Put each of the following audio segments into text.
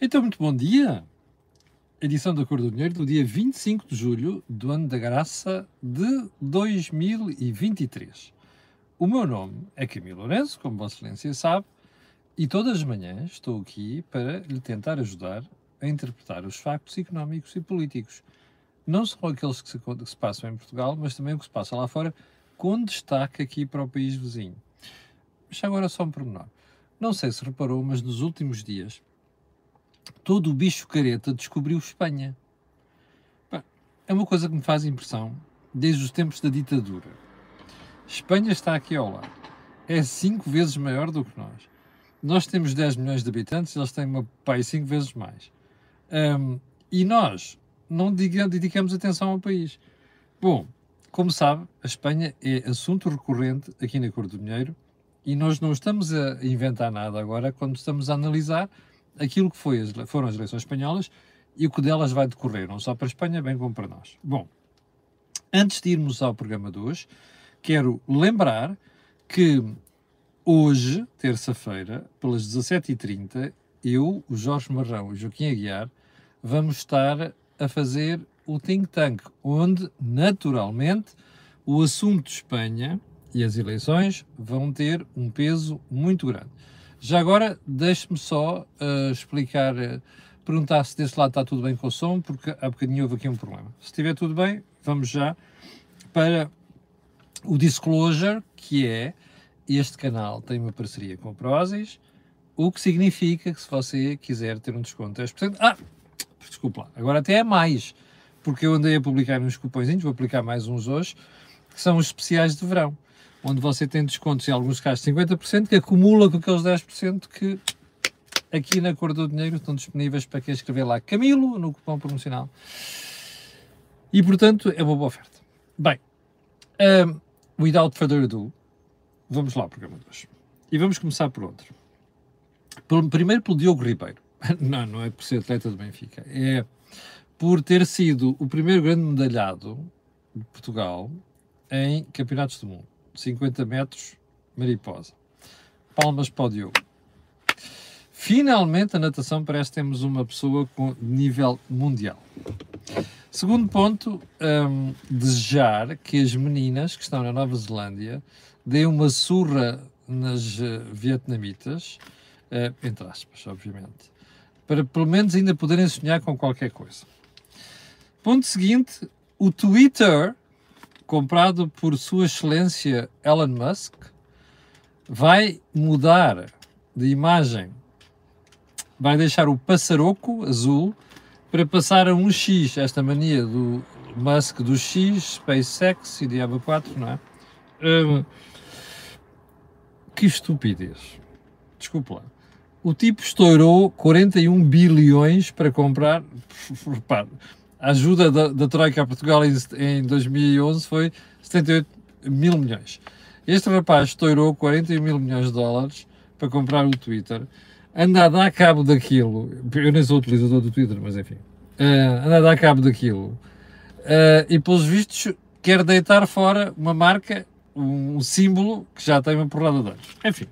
Então, muito bom dia. Edição da Cor do Dinheiro do dia 25 de julho do ano da graça de 2023. O meu nome é Camilo Lourenço, como Vossa Excelência sabe, e todas as manhãs estou aqui para lhe tentar ajudar a interpretar os factos económicos e políticos. Não só aqueles que se, que se passam em Portugal, mas também o que se passa lá fora, com destaque aqui para o país vizinho. Mas agora só um pormenor. Não sei se reparou, mas nos últimos dias todo o bicho careta descobriu Espanha. É uma coisa que me faz impressão desde os tempos da ditadura. Espanha está aqui ao lado. É cinco vezes maior do que nós. Nós temos 10 milhões de habitantes, eles têm uma pai cinco vezes mais. Um, e nós não dedicamos atenção ao país. Bom, como sabe, a Espanha é assunto recorrente aqui na Cor do Dinheiro e nós não estamos a inventar nada agora quando estamos a analisar aquilo que foi as, foram as eleições espanholas e o que delas vai decorrer, não só para a Espanha, bem como para nós. Bom, antes de irmos ao programa de hoje, quero lembrar que hoje, terça-feira, pelas 17h30, eu, o Jorge Marrão e o Joaquim Aguiar vamos estar a fazer o think tank, onde, naturalmente, o assunto de Espanha e as eleições vão ter um peso muito grande. Já agora, deixe-me só uh, explicar, uh, perguntar se desse lado está tudo bem com o som, porque há bocadinho houve aqui um problema. Se estiver tudo bem, vamos já para o disclosure, que é este canal tem uma parceria com a Prozis, o que significa que se você quiser ter um desconto de 10%, ah, desculpa lá, agora até é mais, porque eu andei a publicar uns cupõezinhos, vou aplicar mais uns hoje, que são os especiais de verão onde você tem descontos em alguns casos de 50%, que acumula com aqueles 10% que aqui na Cor do Dinheiro estão disponíveis para quem escrever lá Camilo no cupom promocional. E portanto é uma boa oferta. Bem, um, without further ado, vamos lá ao programa de hoje. E vamos começar por outro. Primeiro pelo Diogo Ribeiro. Não, não é por ser atleta do Benfica. É por ter sido o primeiro grande medalhado de Portugal em campeonatos do mundo. 50 metros, mariposa. Palmas para o Diogo. Finalmente, a natação parece que temos uma pessoa com nível mundial. Segundo ponto, um, desejar que as meninas que estão na Nova Zelândia deem uma surra nas uh, vietnamitas, uh, entre aspas, obviamente, para pelo menos ainda poderem sonhar com qualquer coisa. Ponto seguinte, o Twitter comprado por Sua Excelência Elon Musk, vai mudar de imagem. Vai deixar o passaroco azul para passar a um X, esta mania do Musk do X, SpaceX e Diabo 4, não é? Um, que estupidez. Desculpa lá. O tipo estourou 41 bilhões para comprar. Repare, a ajuda da, da Troika a Portugal em, em 2011 foi 78 mil milhões. Este rapaz estourou 41 mil milhões de dólares para comprar o Twitter, anda a dar cabo daquilo, eu nem sou utilizador do Twitter, mas enfim, uh, anda a dar cabo daquilo, uh, e pelos vistos quer deitar fora uma marca, um símbolo que já tem uma porrada de anos. Enfim,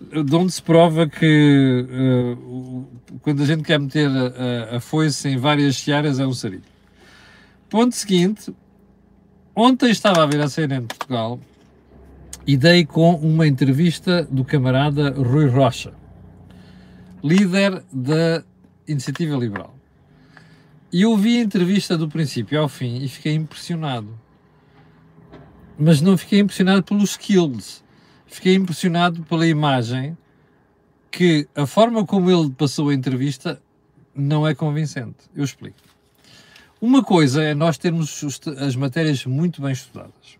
de onde se prova que uh, quando a gente quer meter a, a, foice em várias searas é um sarilho. Ponto seguinte, ontem estava a ver a cena em Portugal e dei com uma entrevista do camarada Rui Rocha, líder da Iniciativa Liberal. E eu vi a entrevista do princípio ao fim e fiquei impressionado. Mas não fiquei impressionado pelos skills fiquei impressionado pela imagem que a forma como ele passou a entrevista não é convincente. Eu explico. Uma coisa é nós termos as matérias muito bem estudadas.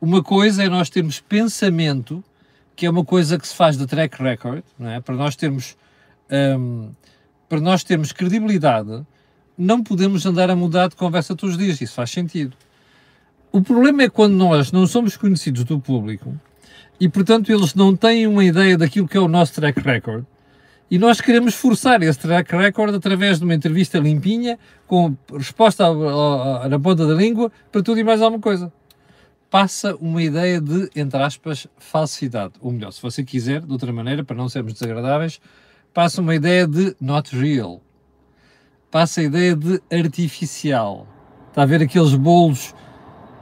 Uma coisa é nós termos pensamento, que é uma coisa que se faz de track record, não é? para nós termos um, para nós termos credibilidade, não podemos andar a mudar de conversa todos os dias. Isso faz sentido. O problema é quando nós não somos conhecidos do público e portanto eles não têm uma ideia daquilo que é o nosso track record. E nós queremos forçar esse track record através de uma entrevista limpinha, com resposta na ponta da língua, para tudo e mais alguma coisa. Passa uma ideia de, entre aspas, falsidade. Ou melhor, se você quiser, de outra maneira, para não sermos desagradáveis, passa uma ideia de not real, passa a ideia de artificial. Está a ver aqueles bolos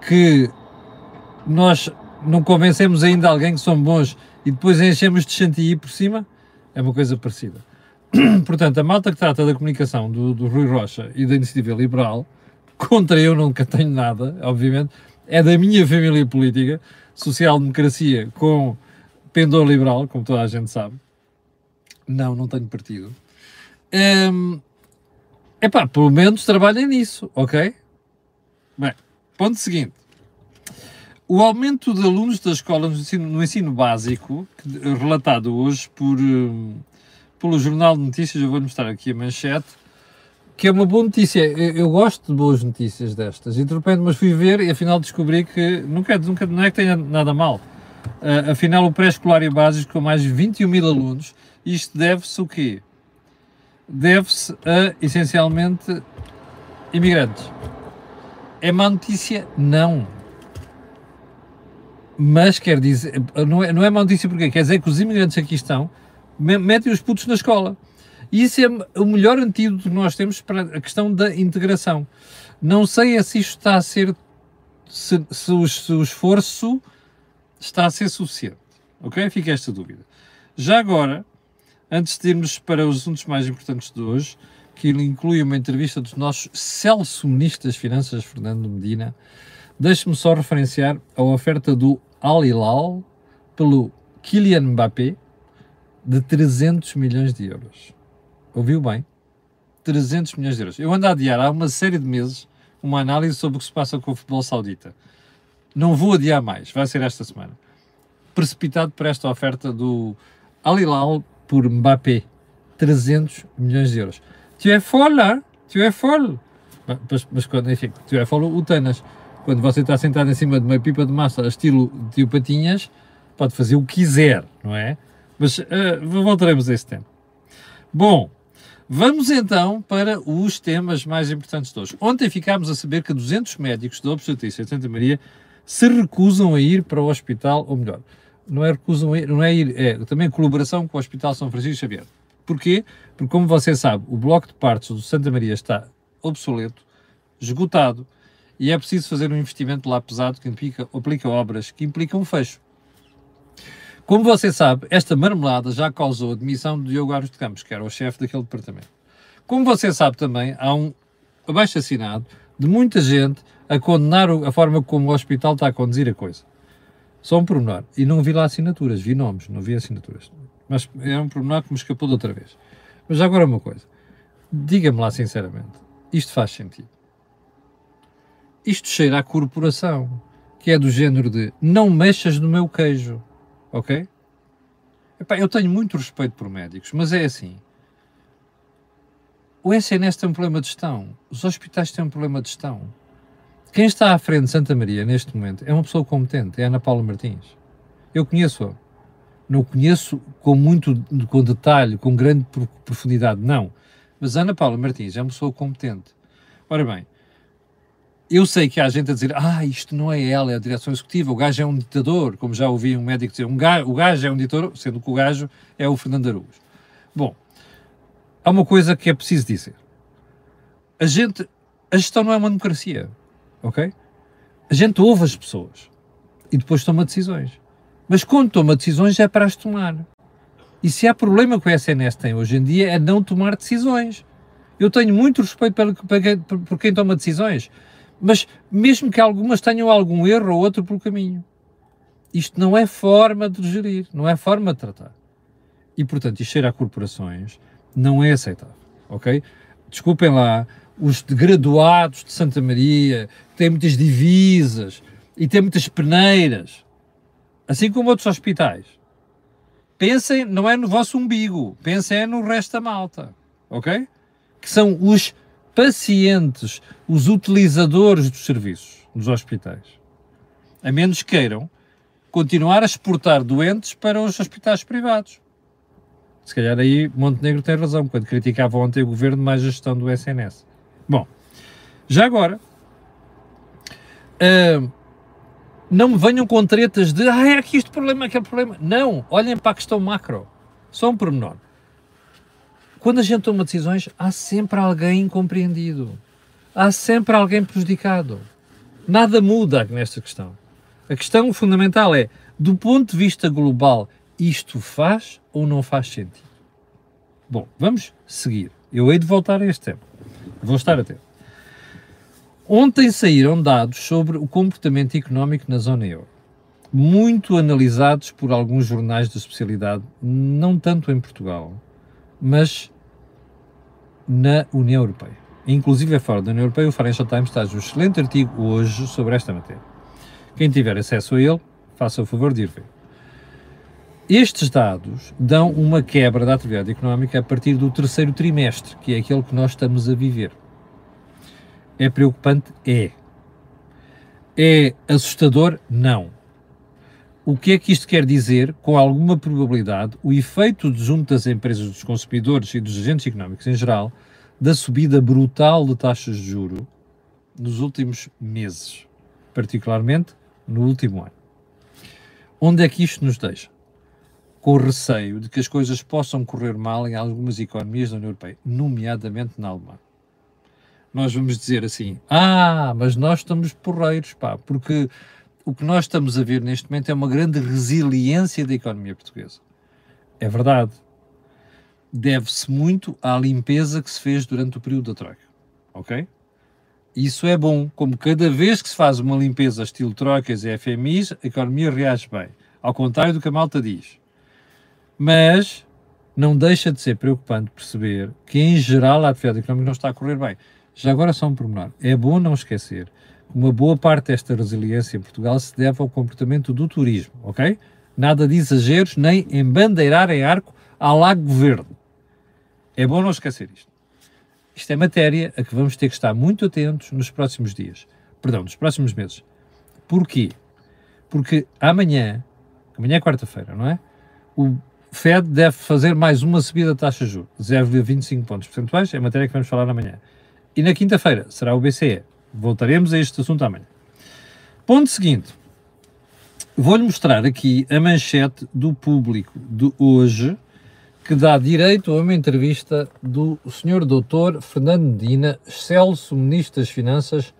que nós não convencemos ainda alguém que são bons e depois enchemos de chantilly por cima? É uma coisa parecida. Portanto, a malta que trata da comunicação do, do Rui Rocha e da Iniciativa Liberal, contra eu nunca tenho nada, obviamente, é da minha família política, social-democracia com pendor liberal, como toda a gente sabe. Não, não tenho partido. É um, pá, pelo menos trabalhem nisso, ok? Bem, ponto seguinte. O aumento de alunos da escola no ensino, no ensino básico, relatado hoje por, um, pelo Jornal de Notícias, eu vou mostrar aqui a manchete, que é uma boa notícia. Eu, eu, gosto de boas notícias destas. E de repente, mas fui ver e afinal descobri que nunca, nunca, não é que tenha nada mal. Uh, afinal, o pré-escolar e básico com mais de 21 mil alunos, isto deve-se o quê? Deve-se a, essencialmente, imigrantes. É má notícia? Não. Mas quer dizer, não é, não é má notícia porque quer dizer que os imigrantes aqui estão metem os putos na escola. E isso é o melhor antídoto que nós temos para a questão da integração. Não sei se isto está a ser, se, se, o, se o esforço está a ser suficiente. Ok? Fica esta dúvida. Já agora, antes de irmos para os assuntos mais importantes de hoje, que inclui uma entrevista dos nossos Celso Ministro das Finanças, Fernando Medina, deixe-me só referenciar a oferta do Al Hilal pelo Kylian Mbappé de 300 milhões de euros. Ouviu bem? 300 milhões de euros. Eu ando a adiar há uma série de meses uma análise sobre o que se passa com o futebol saudita. Não vou adiar mais, vai ser esta semana. Precipitado por esta oferta do Al Hilal por Mbappé. 300 milhões de euros. Tu é folle, tu é folle. Mas, mas enfim, tu é folle o Tanas. Quando você está sentado em cima de uma pipa de massa estilo tio Patinhas, pode fazer o que quiser, não é? Mas uh, voltaremos a esse tema. Bom, vamos então para os temas mais importantes de hoje. Ontem ficámos a saber que 200 médicos da obstetrícia de Santa Maria se recusam a ir para o hospital, ou melhor, não é recusam a ir, não é ir, é também colaboração com o Hospital São Francisco Xavier. Porquê? Porque, como você sabe, o bloco de partes do Santa Maria está obsoleto, esgotado, e é preciso fazer um investimento lá pesado que implica, obras que implicam um fecho. Como você sabe, esta marmelada já causou a demissão de Diogo Aros de Campos, que era o chefe daquele departamento. Como você sabe também, há um abaixo assinado de muita gente a condenar a forma como o hospital está a conduzir a coisa. Só um pormenor. E não vi lá assinaturas, vi nomes, não vi assinaturas. Mas é um pormenor que me escapou de outra vez. Mas agora uma coisa. Diga-me lá sinceramente, isto faz sentido? Isto cheira à corporação, que é do género de não mexas no meu queijo, ok? Epá, eu tenho muito respeito por médicos, mas é assim. O SNS tem um problema de gestão, os hospitais têm um problema de gestão. Quem está à frente de Santa Maria neste momento é uma pessoa competente, é Ana Paula Martins. Eu conheço-a. Não conheço com muito com detalhe, com grande profundidade, não. Mas Ana Paula Martins é uma pessoa competente. Ora bem, eu sei que há gente a dizer, ah, isto não é ela, é a direção executiva, o gajo é um ditador, como já ouvi um médico dizer, um gajo, o gajo é um ditador, sendo que o gajo é o Fernando Araújo. Bom, há uma coisa que é preciso dizer. A gente, a gestão não é uma democracia, ok? A gente ouve as pessoas e depois toma decisões. Mas quando toma decisões é para as tomar. E se há problema que o SNS tem hoje em dia é não tomar decisões. Eu tenho muito respeito por quem toma decisões, mas mesmo que algumas tenham algum erro ou outro pelo caminho. Isto não é forma de gerir, não é forma de tratar. E, portanto, isto cheira a corporações não é aceitável, ok? Desculpem lá, os graduados de Santa Maria têm muitas divisas e têm muitas peneiras, assim como outros hospitais. Pensem, não é no vosso umbigo, pensem é no resto da malta, ok? Que são os pacientes, os utilizadores dos serviços dos hospitais. A menos queiram continuar a exportar doentes para os hospitais privados. Se calhar aí Montenegro tem razão, quando criticava ontem o governo mais a gestão do SNS. Bom, já agora, uh, não me venham com tretas de ah, é aqui este problema, aquele problema. Não, olhem para a questão macro. Só um pormenor. Quando a gente toma decisões, há sempre alguém incompreendido. Há sempre alguém prejudicado. Nada muda nesta questão. A questão fundamental é, do ponto de vista global, isto faz ou não faz sentido? Bom, vamos seguir. Eu hei de voltar a este tema. Vou estar atento. Ontem saíram dados sobre o comportamento económico na zona euro, muito analisados por alguns jornais de especialidade, não tanto em Portugal, mas na União Europeia. Inclusive é fora da União Europeia, o Financial Times traz um excelente artigo hoje sobre esta matéria. Quem tiver acesso a ele, faça o favor de ir ver. Estes dados dão uma quebra da atividade económica a partir do terceiro trimestre, que é aquele que nós estamos a viver. É preocupante? É. É assustador? Não. O que é que isto quer dizer? Com alguma probabilidade, o efeito junto das empresas, dos consumidores e dos agentes económicos em geral, da subida brutal de taxas de juro nos últimos meses, particularmente no último ano. Onde é que isto nos deixa? Com o receio de que as coisas possam correr mal em algumas economias da União Europeia, nomeadamente na Alemanha. Nós vamos dizer assim: ah, mas nós estamos porreiros, pá, porque o que nós estamos a ver neste momento é uma grande resiliência da economia portuguesa. É verdade. Deve-se muito à limpeza que se fez durante o período da Troika. Ok? Isso é bom. Como cada vez que se faz uma limpeza estilo trocas e FMIs, a economia reage bem. Ao contrário do que a malta diz. Mas não deixa de ser preocupante perceber que, em geral, a atividade económica não está a correr bem. Já agora só um pormenor. É bom não esquecer uma boa parte desta resiliência em Portugal se deve ao comportamento do turismo, ok? Nada de exageros, nem embandeirar em arco ao Lago Verde. É bom não esquecer isto. Isto é matéria a que vamos ter que estar muito atentos nos próximos dias. Perdão, nos próximos meses. Porquê? Porque amanhã, amanhã é quarta-feira, não é? O Fed deve fazer mais uma subida da taxa de juros, 0,25 pontos percentuais, é matéria que vamos falar amanhã. E na quinta-feira será o BCE, Voltaremos a este assunto amanhã. Ponto seguinte. Vou-lhe mostrar aqui a manchete do público de hoje, que dá direito a uma entrevista do Sr. Dr. Fernando Medina, excelso Ministro das Finanças,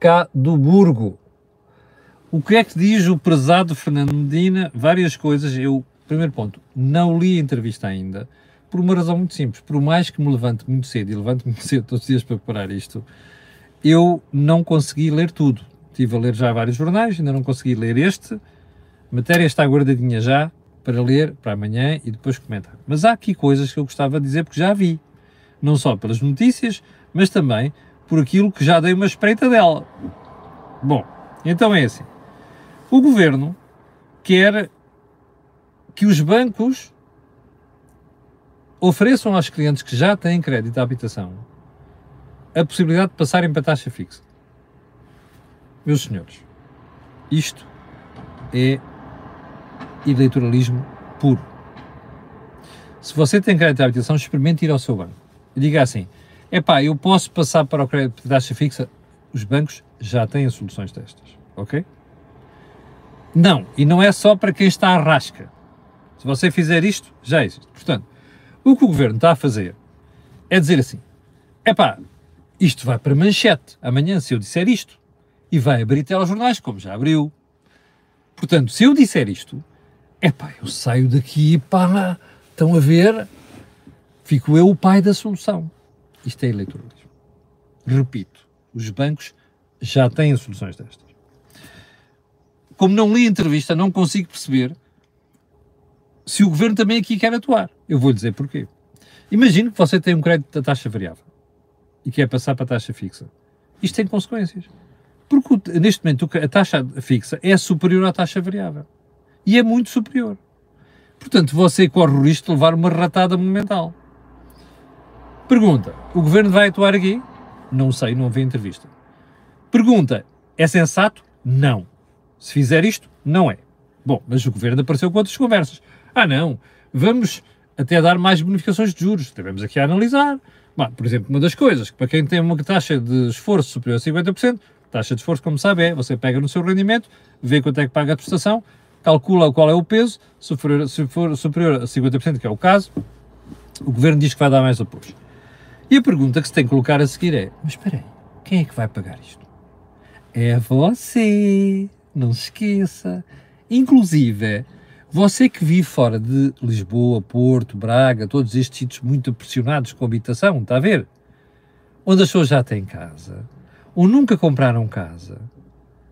cá do Burgo. O que é que diz o prezado Fernando Medina? Várias coisas. Eu, primeiro ponto, não li a entrevista ainda, por uma razão muito simples. Por mais que me levante muito cedo, e levante muito cedo todos os dias para preparar isto, eu não consegui ler tudo. Estive a ler já vários jornais, ainda não consegui ler este. A matéria está guardadinha já para ler para amanhã e depois comentar. Mas há aqui coisas que eu gostava de dizer porque já vi. Não só pelas notícias, mas também por aquilo que já dei uma espreita dela. Bom, então é assim. O governo quer que os bancos ofereçam aos clientes que já têm crédito à habitação a possibilidade de passarem para taxa fixa. Meus senhores, isto é eleitoralismo puro. Se você tem crédito de habitação, experimente ir ao seu banco e diga assim: epá, eu posso passar para o crédito de taxa fixa? Os bancos já têm soluções destas, ok? Não, e não é só para quem está à rasca. Se você fizer isto, já existe. Portanto, o que o governo está a fazer é dizer assim: epá, isto vai para manchete amanhã, se eu disser isto. E vai abrir telejornais, como já abriu. Portanto, se eu disser isto, é pá, eu saio daqui, pá, estão a ver, fico eu o pai da solução. Isto é eleitoralismo. Repito, os bancos já têm soluções destas. Como não li a entrevista, não consigo perceber se o governo também aqui quer atuar. Eu vou lhe dizer porquê. Imagino que você tem um crédito da taxa variável e quer passar para a taxa fixa. Isto tem consequências. Porque neste momento a taxa fixa é superior à taxa variável. E é muito superior. Portanto, você corre o risco de levar uma ratada monumental. Pergunta: o governo vai atuar aqui? Não sei, não vi entrevista. Pergunta: é sensato? Não. Se fizer isto, não é. Bom, mas o governo apareceu com outras conversas. Ah, não, vamos até dar mais bonificações de juros. Devemos aqui a analisar. Bom, por exemplo, uma das coisas, que para quem tem uma taxa de esforço superior a 50%, taxa de esforço, como sabe, é você pega no seu rendimento, vê quanto é que paga a prestação, calcula qual é o peso, se for, se for superior a 50%, que é o caso, O governo diz que vai dar mais apoio. E a pergunta que se tem que colocar a seguir é: mas espera aí, quem é que vai pagar isto? É você, não se esqueça. Inclusive, você que vive fora de Lisboa, Porto, Braga, todos estes sítios muito pressionados com habitação, está a ver? Onde as pessoas já têm casa, ou nunca compraram casa,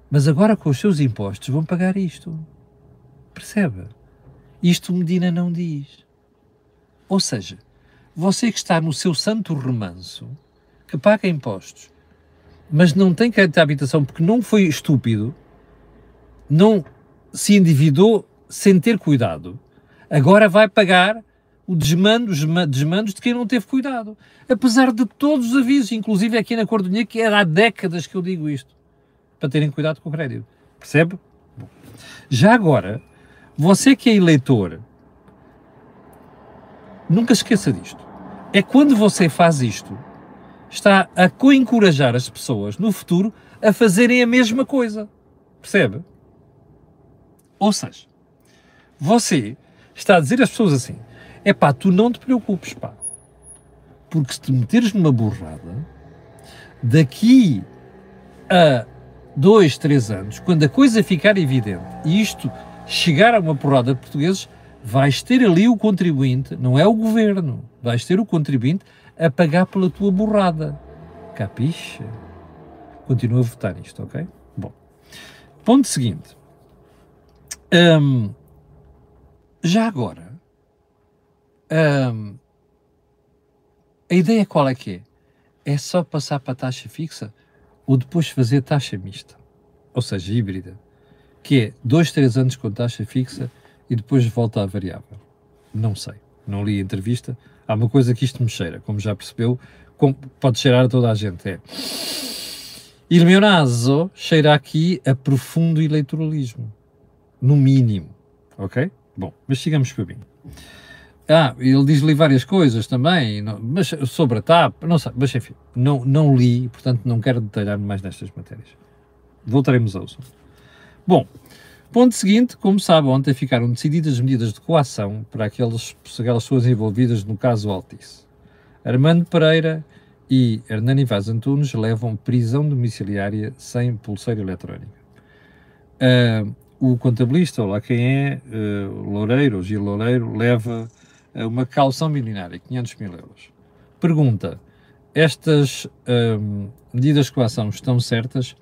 mas agora com os seus impostos vão pagar isto. Percebe? Isto Medina não diz. Ou seja, você que está no seu santo remanso, que paga impostos, mas não tem crédito de habitação porque não foi estúpido, não se endividou sem ter cuidado, agora vai pagar o desmando, os desmandos de quem não teve cuidado. Apesar de todos os avisos, inclusive aqui na Cordonha, que era há décadas que eu digo isto, para terem cuidado com o crédito. Percebe? Bom. Já agora, você que é eleitor, nunca esqueça disto. É quando você faz isto, está a co-encorajar as pessoas no futuro a fazerem a mesma coisa. Percebe? Ou seja, você está a dizer às pessoas assim: é pá, tu não te preocupes, pá, porque se te meteres numa borrada, daqui a dois, três anos, quando a coisa ficar evidente e isto chegar a uma porrada de portugueses, vais ter ali o contribuinte, não é o governo, vais ter o contribuinte a pagar pela tua borrada. Capiche? Continua a votar isto, ok? Bom. Ponto seguinte. Um, já agora, um, a ideia qual é que é? É só passar para a taxa fixa ou depois fazer taxa mista, ou seja, híbrida, que é dois, três anos com taxa fixa e depois volta à variável. Não sei, não li a entrevista. Há uma coisa que isto me cheira, como já percebeu, como pode cheirar a toda a gente. É. Il cheira aqui a profundo eleitoralismo, no mínimo, ok? Bom, mas sigamos para mim. Ah, ele diz-lhe várias coisas também, mas sobre a TAP, não sei, mas enfim, não, não li, portanto não quero detalhar mais nestas matérias. Voltaremos ao assunto. Bom, Ponto seguinte, como sabe, ontem ficaram decididas medidas de coação para aqueles, aquelas pessoas envolvidas no caso Altice. Armando Pereira e Hernani Vaz Antunes levam prisão domiciliária sem pulseira eletrónica. Uh, o contabilista, ou lá quem é, uh, Loureiro, Gil Loureiro, leva uh, uma calção milionária, 500 mil euros. Pergunta, estas uh, medidas de coação estão certas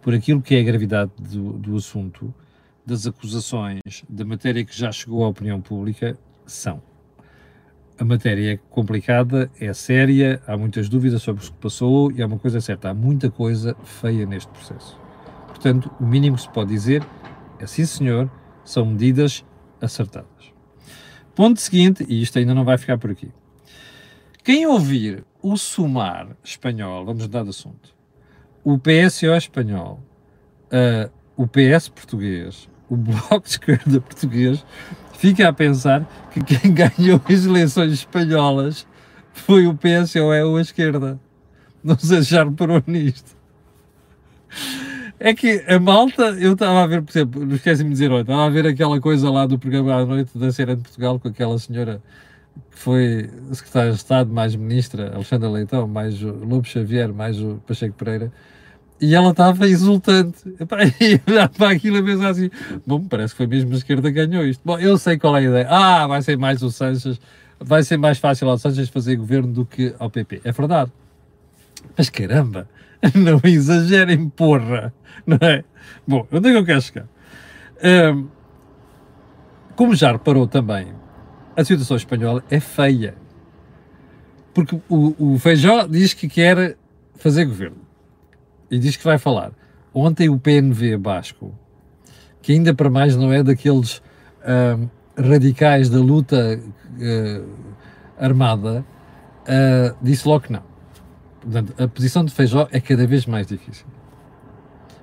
por aquilo que é a gravidade do, do assunto das acusações da matéria que já chegou à opinião pública são. A matéria é complicada, é séria, há muitas dúvidas sobre o que passou e há uma coisa certa, há muita coisa feia neste processo. Portanto, o mínimo que se pode dizer é sim senhor, são medidas acertadas. Ponto seguinte, e isto ainda não vai ficar por aqui. Quem ouvir o SUMAR espanhol, vamos mudar de assunto, o PSO espanhol, uh, o PS português, o Bloco de Esquerda português fica a pensar que quem ganhou as eleições espanholas foi o PSOE ou a esquerda. Não se já reparou nisto. É que a malta, eu estava a ver, por exemplo, esqueci-me de dizer ontem, estava a ver aquela coisa lá do programa à noite da Cena de Portugal com aquela senhora que foi secretária de Estado, mais ministra, Alexandra Leitão, mais o Lobo Xavier, mais o Pacheco Pereira, e ela estava exultante. E para aquilo e pensar assim: bom, parece que foi mesmo a esquerda que ganhou isto. Bom, eu sei qual é a ideia. Ah, vai ser mais o Sanches, vai ser mais fácil ao Sanches fazer governo do que ao PP. É verdade. Mas caramba, não exagerem, porra, não é? Bom, onde é que eu quero chegar? Um, como já reparou também, a situação espanhola é feia. Porque o, o Feijó diz que quer fazer governo e diz que vai falar. Ontem o PNV Basco, que ainda para mais não é daqueles uh, radicais da luta uh, armada, uh, disse logo que não. Portanto, a posição de Feijó é cada vez mais difícil.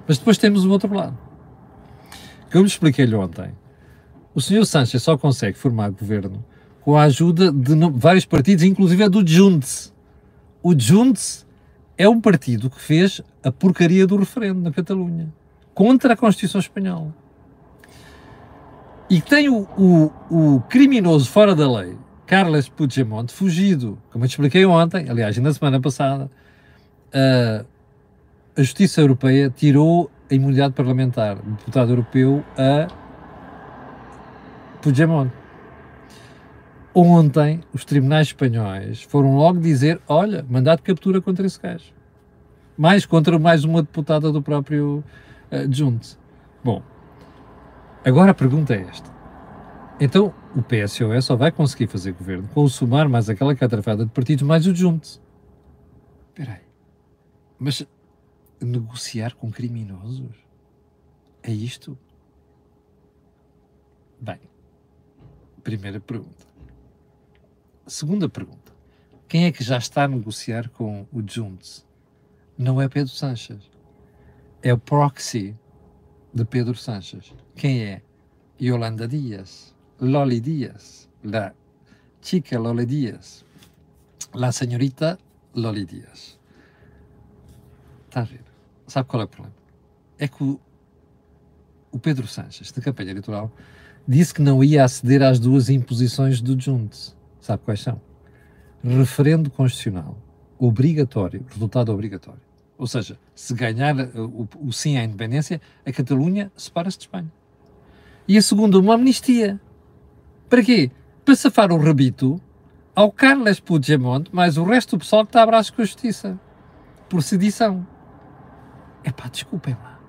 Mas depois temos o outro lado. Como expliquei-lhe ontem, o senhor Sánchez só consegue formar governo com a ajuda de vários partidos, inclusive a do Junts. O Junts é um partido que fez a porcaria do referendo na Catalunha contra a Constituição Espanhola e tem o, o, o criminoso fora da lei Carles Puigdemont, fugido, como eu te expliquei ontem, aliás, na semana passada, a, a Justiça Europeia tirou a imunidade parlamentar do deputado europeu a Puigdemont. Ontem, os tribunais espanhóis foram logo dizer: olha, mandado de captura contra esse gajo. Mais contra mais uma deputada do próprio uh, Junte. Bom, agora a pergunta é esta. Então, o PSOE só vai conseguir fazer governo com o somar mais aquela catrafada de partidos mais o Junte. Espera aí. Mas negociar com criminosos? É isto? Bem, primeira pergunta. Segunda pergunta. Quem é que já está a negociar com o Junts? Não é Pedro Sanches. É o proxy de Pedro Sanches. Quem é? Yolanda Dias. Loli Dias. La chica Loli Dias. La senhorita Loli Dias. Está a ver? Sabe qual é o problema? É que o, o Pedro Sanches, da campanha eleitoral, disse que não ia aceder às duas imposições do Junts Sabe quais são? Referendo constitucional obrigatório, resultado obrigatório. Ou seja, se ganhar uh, o, o sim à independência, a Catalunha separa-se de Espanha. E a segunda, uma amnistia. Para quê? Para safar o rabito ao Carles Puigdemont, mais o resto do pessoal que está a braços com a justiça. Por sedição. É pá, desculpem lá.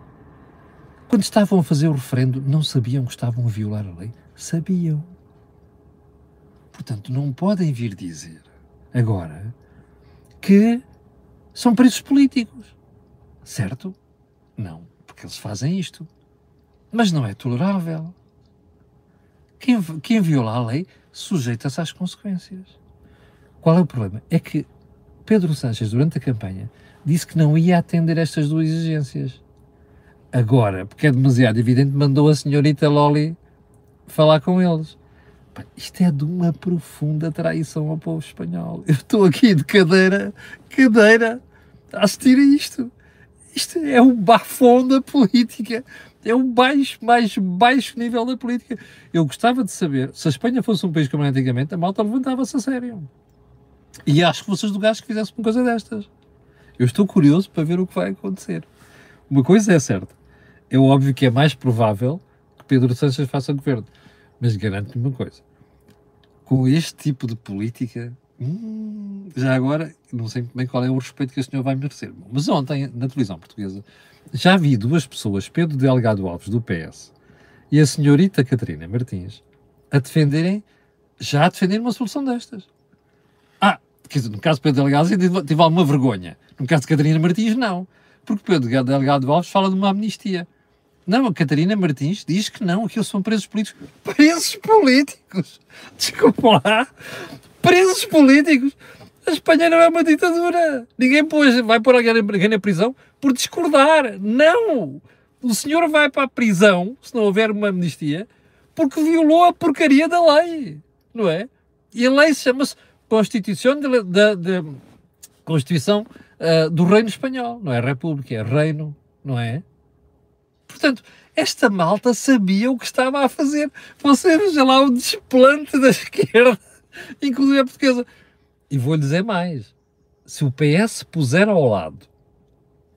Quando estavam a fazer o referendo, não sabiam que estavam a violar a lei? Sabiam. Portanto, não podem vir dizer agora que são presos políticos. Certo? Não, porque eles fazem isto. Mas não é tolerável. Quem, quem viola a lei sujeita-se às consequências. Qual é o problema? É que Pedro Sánchez, durante a campanha, disse que não ia atender estas duas exigências. Agora, porque é demasiado evidente, mandou a senhorita Loli falar com eles. Isto é de uma profunda traição ao povo espanhol. Eu estou aqui de cadeira, cadeira, a assistir a isto. Isto é o bafão da política. É o baixo, mais baixo nível da política. Eu gostava de saber, se a Espanha fosse um país como antigamente, a malta levantava-se a sério. E acho que vocês do gajo que fizesse uma coisa destas. Eu estou curioso para ver o que vai acontecer. Uma coisa é certa. É óbvio que é mais provável que Pedro Sánchez faça governo. Mas garanto-lhe uma coisa: com este tipo de política, hum, já agora, não sei bem qual é o respeito que o senhor vai merecer. Mas ontem, na televisão portuguesa, já vi duas pessoas, Pedro Delgado Alves, do PS, e a senhorita Catarina Martins, a defenderem, já a defenderem uma solução destas. Ah, no caso de Pedro Delgado, tive, tive alguma vergonha. No caso de Catarina Martins, não. Porque Pedro Delgado Alves fala de uma amnistia. Não, a Catarina Martins diz que não, que eles são presos políticos. Presos políticos! Desculpa lá! Presos políticos! A Espanha não é uma ditadura! Ninguém pôs, vai pôr alguém na prisão por discordar! Não! O senhor vai para a prisão, se não houver uma amnistia, porque violou a porcaria da lei! Não é? E a lei chama-se Constituição de, de, de Constituição uh, do Reino Espanhol. Não é República, é Reino, não é? Portanto, esta malta sabia o que estava a fazer. Você veja lá o desplante da esquerda, inclusive a portuguesa. E vou-lhe dizer mais: se o PS puser ao lado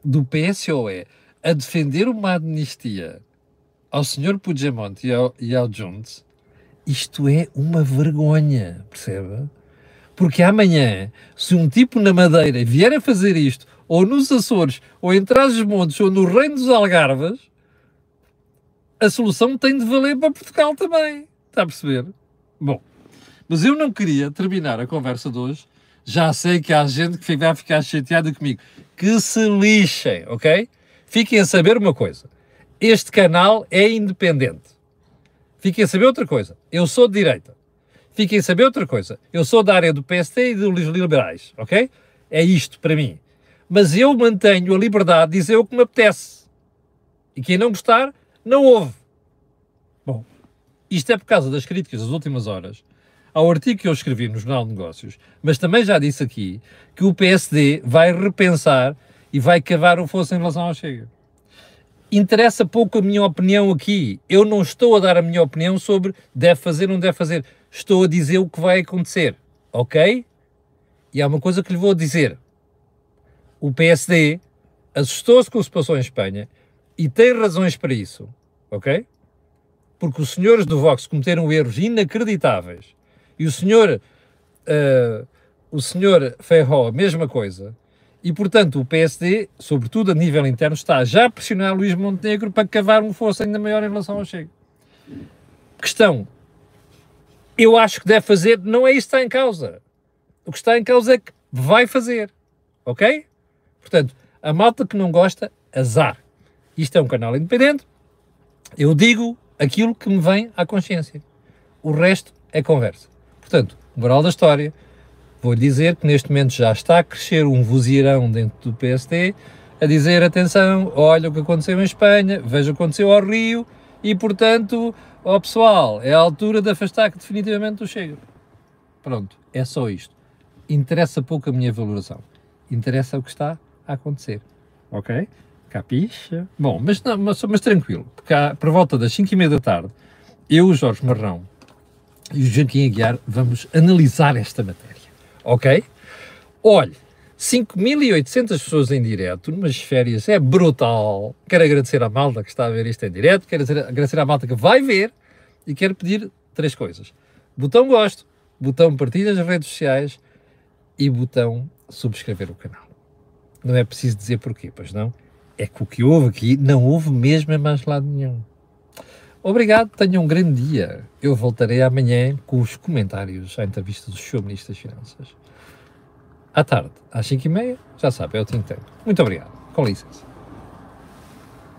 do PSOE a defender uma amnistia ao Sr. Puigdemont e ao, e ao isto é uma vergonha, percebe? Porque amanhã, se um tipo na Madeira vier a fazer isto, ou nos Açores, ou em Trás-os-Montes, ou no Reino dos Algarves, a solução tem de valer para Portugal também. Está a perceber? Bom, mas eu não queria terminar a conversa de hoje. Já sei que há gente que vai ficar chateada comigo. Que se lixem, ok? Fiquem a saber uma coisa. Este canal é independente. Fiquem a saber outra coisa. Eu sou de direita. Fiquem a saber outra coisa. Eu sou da área do PST e dos liberais, ok? É isto para mim. Mas eu mantenho a liberdade de dizer o que me apetece. E quem não gostar, não houve. Bom, isto é por causa das críticas das últimas horas ao artigo que eu escrevi no Jornal de Negócios, mas também já disse aqui que o PSD vai repensar e vai cavar o fosso em relação ao Chega. Interessa pouco a minha opinião aqui. Eu não estou a dar a minha opinião sobre deve fazer ou não deve fazer. estou a dizer o que vai acontecer, ok? E há uma coisa que lhe vou dizer. O PSD assustou-se com o que se passou em Espanha e tem razões para isso, ok? Porque os senhores do Vox cometeram erros inacreditáveis e o senhor, uh, o senhor Ferro, a mesma coisa. E, portanto, o PSD, sobretudo a nível interno, está já a pressionar Luís Montenegro para cavar um fosso ainda maior em relação ao Chega. Questão. Eu acho que deve fazer, não é isso que está em causa. O que está em causa é que vai fazer. Ok? Portanto, a malta que não gosta, azar. Isto é um canal independente. Eu digo aquilo que me vem à consciência. O resto é conversa. Portanto, moral da história, vou dizer que neste momento já está a crescer um vozeirão dentro do PSD a dizer, atenção, olha o que aconteceu em Espanha, veja o que aconteceu ao Rio e, portanto, ó pessoal, é a altura de afastar definitivamente o Chega. Pronto, é só isto. Interessa pouco a minha valoração. Interessa o que está a acontecer. Ok? Capixa? Bom, mas, não, mas, mas tranquilo, porque há, por volta das 5 e meia da tarde, eu, o Jorge Marrão e o Joaquim Aguiar vamos analisar esta matéria. Ok? Olhe, 5.800 pessoas em direto, numas férias, é brutal. Quero agradecer à malta que está a ver isto em direto, quero agradecer à malta que vai ver e quero pedir três coisas. Botão gosto, botão partilha nas redes sociais e botão subscrever o canal. Não é preciso dizer porquê, pois não? é que o que houve aqui não houve mesmo em mais lado nenhum. Obrigado, tenham um grande dia. Eu voltarei amanhã com os comentários à entrevista do Show Ministro das Finanças. À tarde, às 5h30, já sabe, é o Tank. Muito obrigado. Com licença.